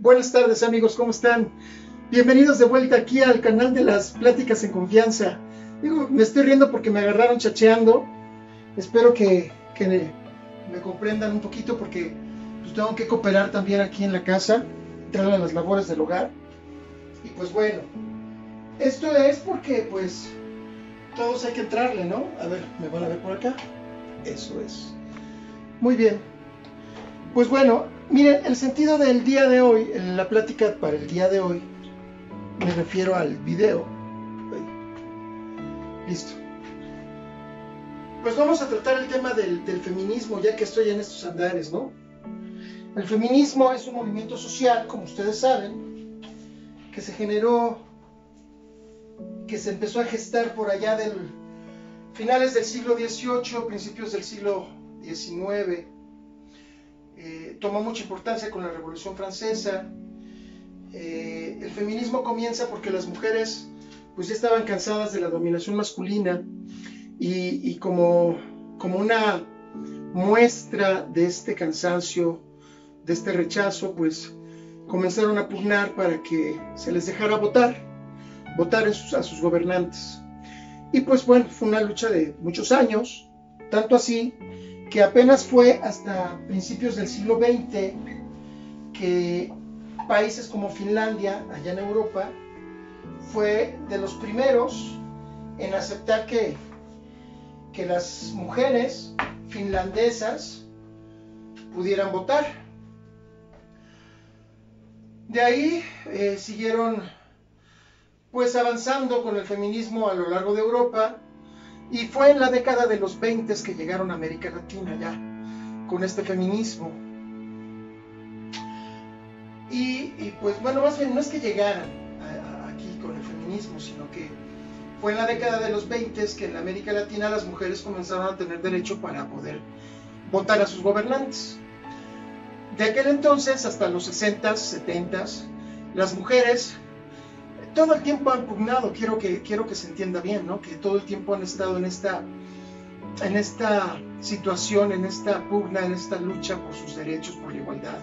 Buenas tardes amigos, ¿cómo están? Bienvenidos de vuelta aquí al canal de las pláticas en confianza. Digo, me estoy riendo porque me agarraron chacheando. Espero que, que me, comprendan un poquito porque pues, tengo que cooperar también aquí en la casa, entrar a las labores del hogar. Y pues bueno, esto es porque pues todos hay que entrarle, ¿no? A ver, ¿me van a ver por acá? Eso es. Muy bien. Pues bueno, miren, el sentido del día de hoy, la plática para el día de hoy, me refiero al video. Listo. Pues vamos a tratar el tema del, del, feminismo, ya que estoy en estos andares, ¿no? El feminismo es un movimiento social, como ustedes saben, que se generó, que se empezó a gestar por allá del finales del siglo XVIII, principios del siglo XIX. Eh, tomó mucha importancia con la Revolución Francesa. Eh, el feminismo comienza porque las mujeres pues ya estaban cansadas de la dominación masculina y, como, como una muestra de este cansancio, de este rechazo, pues comenzaron a pugnar para que se les dejara votar, votar a sus gobernantes. Y pues bueno, fue una lucha de muchos años, tanto así que apenas fue hasta principios del siglo XX que países como Finlandia, allá en Europa, fue de los primeros en aceptar que, que las mujeres finlandesas pudieran votar. De ahí eh, siguieron pues avanzando con el feminismo a lo largo de Europa y fue en la década de los 20 que llegaron a América Latina ya con este feminismo. Y, pues bueno, más bien no es que llegaran aquí con el feminismo, sino que fue en la década de los 20 que en América Latina las mujeres comenzaron a tener derecho para poder votar a sus gobernantes. De aquel entonces hasta los 60s, 70s, las mujeres todo el tiempo han pugnado, quiero que, quiero que se entienda bien, ¿no? que todo el tiempo han estado en esta, en esta situación, en esta pugna, en esta lucha por sus derechos, por la igualdad,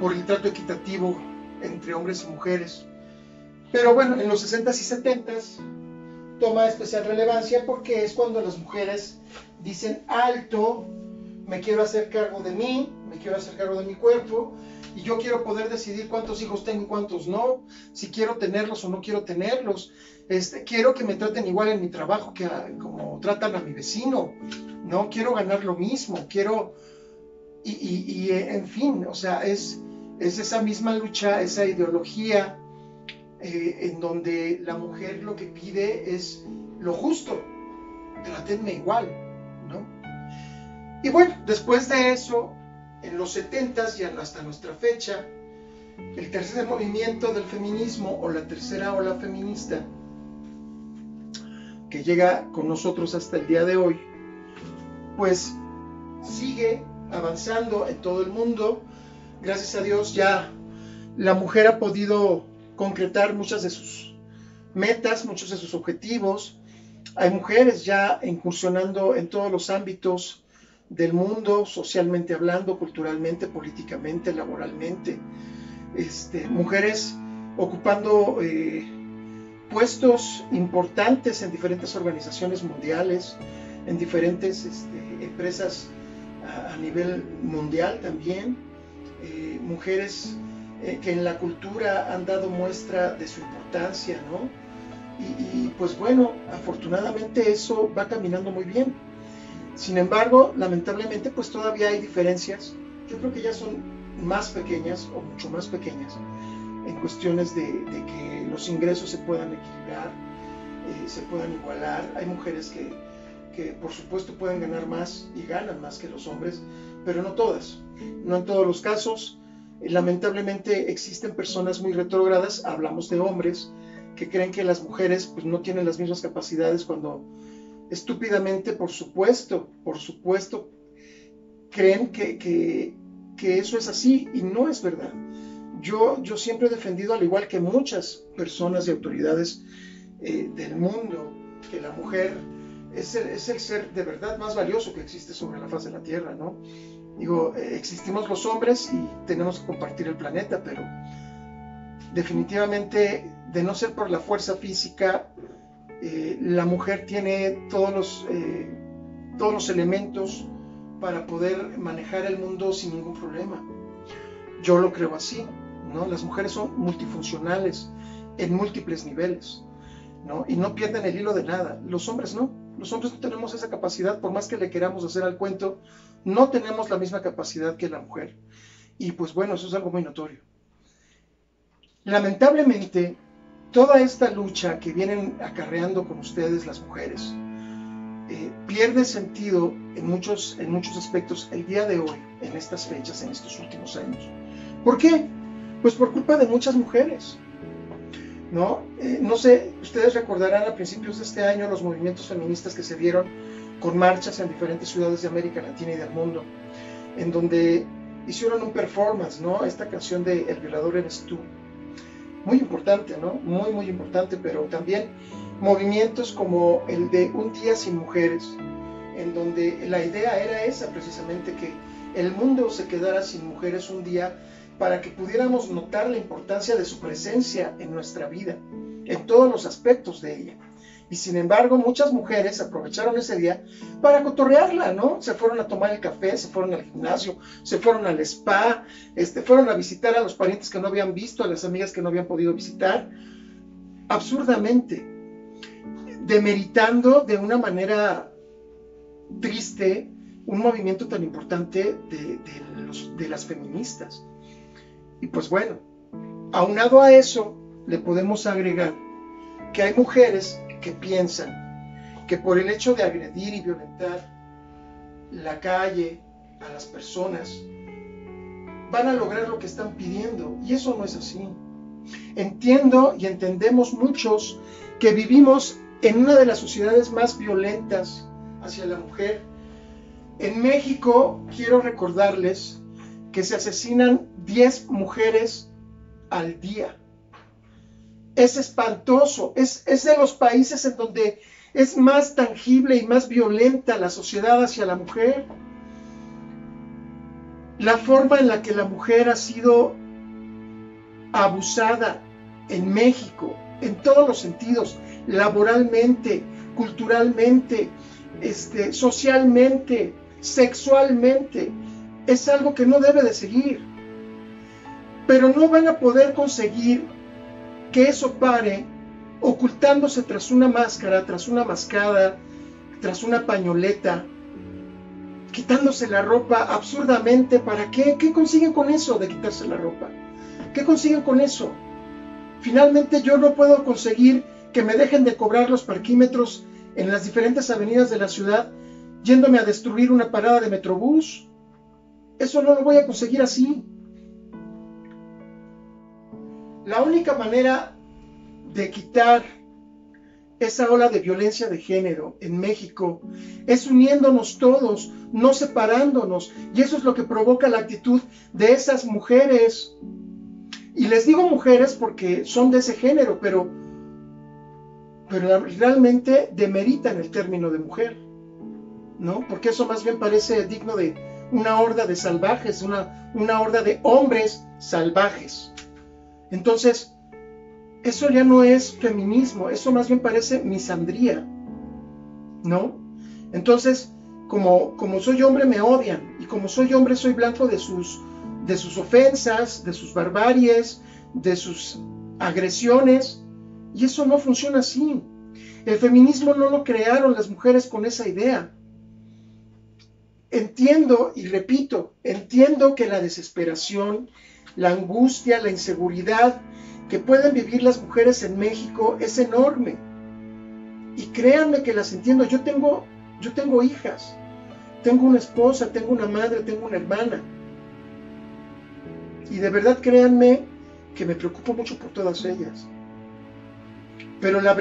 por el trato equitativo entre hombres y mujeres. Pero bueno, en los 60s y 70s toma especial relevancia porque es cuando las mujeres dicen alto, me quiero hacer cargo de mí, me quiero hacer cargo de mi cuerpo y yo quiero poder decidir cuántos hijos tengo y cuántos no, si quiero tenerlos o no quiero tenerlos. Este, quiero que me traten igual en mi trabajo que como tratan a mi vecino, no quiero ganar lo mismo, quiero y, en fin, o sea, es, es esa misma lucha, esa ideología eh, en donde la mujer lo que pide es lo justo, tratenme igual, ¿no? Y bueno, después de eso, en los 70 y hasta nuestra fecha, el tercer movimiento del feminismo o la tercera ola feminista que llega con nosotros hasta el día de hoy, pues sigue avanzando en todo el mundo. Gracias a Dios ya la mujer ha podido concretar muchas de sus metas, muchos de sus objetivos. Hay mujeres ya incursionando en todos los ámbitos del mundo, socialmente hablando, culturalmente, políticamente, laboralmente. Este, mujeres ocupando eh, puestos importantes en diferentes organizaciones mundiales, en diferentes este, empresas a, nivel mundial también. Eh, mujeres eh, que en la cultura han dado muestra de su importancia, ¿no? y pues bueno, afortunadamente eso va caminando muy bien sin embargo, lamentablemente, pues todavía hay diferencias. Yo creo que ya son más pequeñas o mucho más pequeñas en cuestiones de, que los ingresos se puedan equilibrar, eh, se puedan igualar. Hay mujeres que, que, por supuesto pueden ganar más y ganan más que los hombres, pero no todas, no en todos los casos. lamentablemente existen personas muy retrógradas, hablamos de hombres, que creen que las mujeres pues, no tienen las mismas capacidades cuando estúpidamente, por supuesto, por supuesto, creen que, eso es así y no es verdad. Yo, yo siempre he defendido, al igual que muchas personas y autoridades eh, del mundo, que la mujer es el, es el, ser de verdad más valioso que existe sobre la faz de la tierra, ¿no? Digo, eh, existimos los hombres y tenemos que compartir el planeta, pero definitivamente, de no ser por la fuerza física, eh, la mujer tiene todos los, eh, todos los elementos para poder manejar el mundo sin ningún problema. Yo lo creo así, ¿no? Las mujeres son multifuncionales en múltiples niveles, ¿no? Y no pierden el hilo de nada. Los hombres no. Los hombres no tenemos esa capacidad, por más que le queramos hacer al cuento, no tenemos la misma capacidad que la mujer. Y pues bueno, eso es algo muy notorio. Lamentablemente, toda esta lucha que vienen acarreando con ustedes las mujeres eh, pierde sentido en muchos, en muchos aspectos el día de hoy, en estas fechas, en estos últimos años. ¿Por qué? Pues por culpa de muchas mujeres. ¿no? Eh, no sé, ustedes recordarán a principios de este año los movimientos feministas que se dieron con marchas en diferentes ciudades de América Latina y del mundo, en donde hicieron un performance, ¿no? Esta canción de El violador eres tú. Muy importante, ¿no? Muy, muy importante, pero también movimientos como el de Un día sin mujeres, en donde la idea era esa precisamente, que el mundo se quedara sin mujeres un día para que pudiéramos notar la importancia de su presencia en nuestra vida, en todos los aspectos de ella. Y sin embargo, muchas mujeres aprovecharon ese día para cotorrearla, ¿no? Se fueron a tomar el café, se fueron al gimnasio, se fueron al spa, este, fueron a visitar a los parientes que no habían visto, a las amigas que no habían podido visitar, absurdamente, demeritando de una manera triste un movimiento tan importante de, de las feministas. Y pues bueno, aunado a eso, le podemos agregar que hay mujeres que piensan que por el hecho de agredir y violentar la calle, a las personas, van a lograr lo que están pidiendo. Y eso no es así. Entiendo y entendemos muchos que vivimos en una de las sociedades más violentas hacia la mujer. En México, quiero recordarles que se asesinan 10 mujeres al día. Es espantoso, es, de los países en donde es más tangible y más violenta la sociedad hacia la mujer. La forma en la que la mujer ha sido abusada en México, en todos los sentidos, laboralmente, culturalmente, este, socialmente, sexualmente, es algo que no debe de seguir pero no van a poder conseguir que eso pare ocultándose tras una máscara, tras una mascada, tras una pañoleta, quitándose la ropa absurdamente. ¿Para qué? ¿Qué consiguen con eso de quitarse la ropa? ¿Qué consiguen con eso? Finalmente yo no puedo conseguir que me dejen de cobrar los parquímetros en las diferentes avenidas de la ciudad yéndome a destruir una parada de metrobús. Eso no lo voy a conseguir así. La única manera de quitar esa ola de violencia de género en México es uniéndonos todos, no separándonos. Y eso es lo que provoca la actitud de esas mujeres. Y les digo mujeres porque son de ese género, pero, pero realmente demeritan el término de mujer, ¿no? Porque eso más bien parece digno de una horda de salvajes, una, una horda de hombres salvajes. Entonces, eso ya no es feminismo, eso más bien parece misandría, ¿no? Entonces, como, como soy hombre me odian y como soy hombre soy blanco de sus, de sus ofensas, de sus barbaries, de sus agresiones y eso no funciona así. El feminismo no lo crearon las mujeres con esa idea. Entiendo y repito, entiendo que la desesperación la angustia, la inseguridad que pueden vivir las mujeres en México es enorme. Y créanme que las entiendo. Yo tengo, yo tengo hijas, tengo una esposa, tengo una madre, tengo una hermana. Y de verdad créanme que me preocupo mucho por todas ellas. Pero la,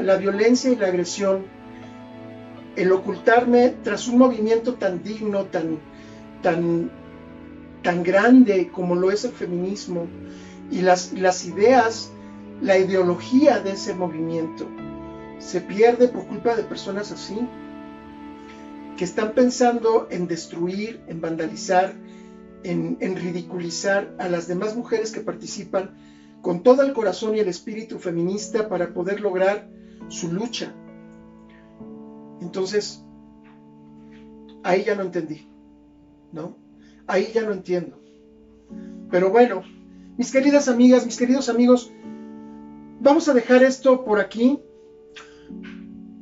la violencia y la agresión, el ocultarme tras un movimiento tan digno, tan, tan tan grande como lo es el feminismo y las, ideas, la ideología de ese movimiento se pierde por culpa de personas así. que están pensando en destruir, en vandalizar, en, en ridiculizar a las demás mujeres que participan con todo el corazón y el espíritu feminista para poder lograr su lucha. Entonces, ahí ya no entendí, ¿no? Ahí ya no entiendo. Pero bueno, mis queridas amigas, mis queridos amigos, vamos a dejar esto por aquí.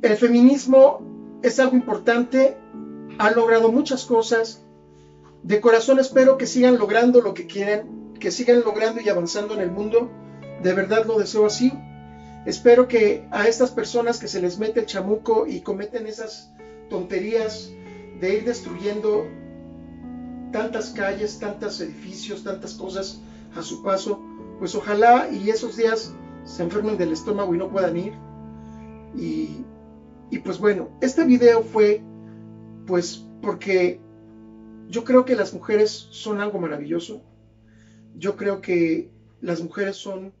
El feminismo es algo importante, ha logrado muchas cosas. De corazón espero que sigan logrando lo que quieren, que sigan logrando y avanzando en el mundo. De verdad lo deseo así. Espero que a estas personas que se les mete el chamuco y cometen esas tonterías de ir destruyendo tantas calles, tantos edificios, tantas cosas a su paso, pues ojalá y esos días se enfermen del estómago y no puedan ir. Y, y pues bueno, este video fue pues porque yo creo que las mujeres son algo maravilloso. Yo creo que las mujeres son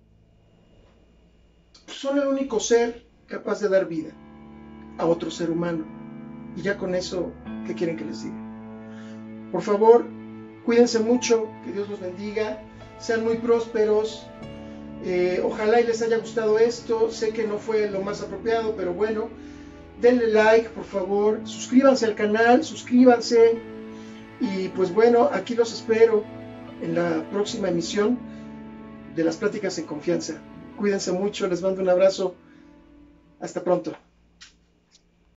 son el único ser capaz de dar vida a otro ser humano. Y ya con eso, ¿qué quieren que les diga? Por favor, cuídense mucho, que Dios los bendiga, sean muy prósperos. Eh, ojalá y les haya gustado esto. Sé que no fue lo más apropiado, pero bueno, denle like, por favor. Suscríbanse al canal, suscríbanse. Y pues bueno, aquí los espero en la próxima emisión de las pláticas en confianza. Cuídense mucho, les mando un abrazo. Hasta pronto.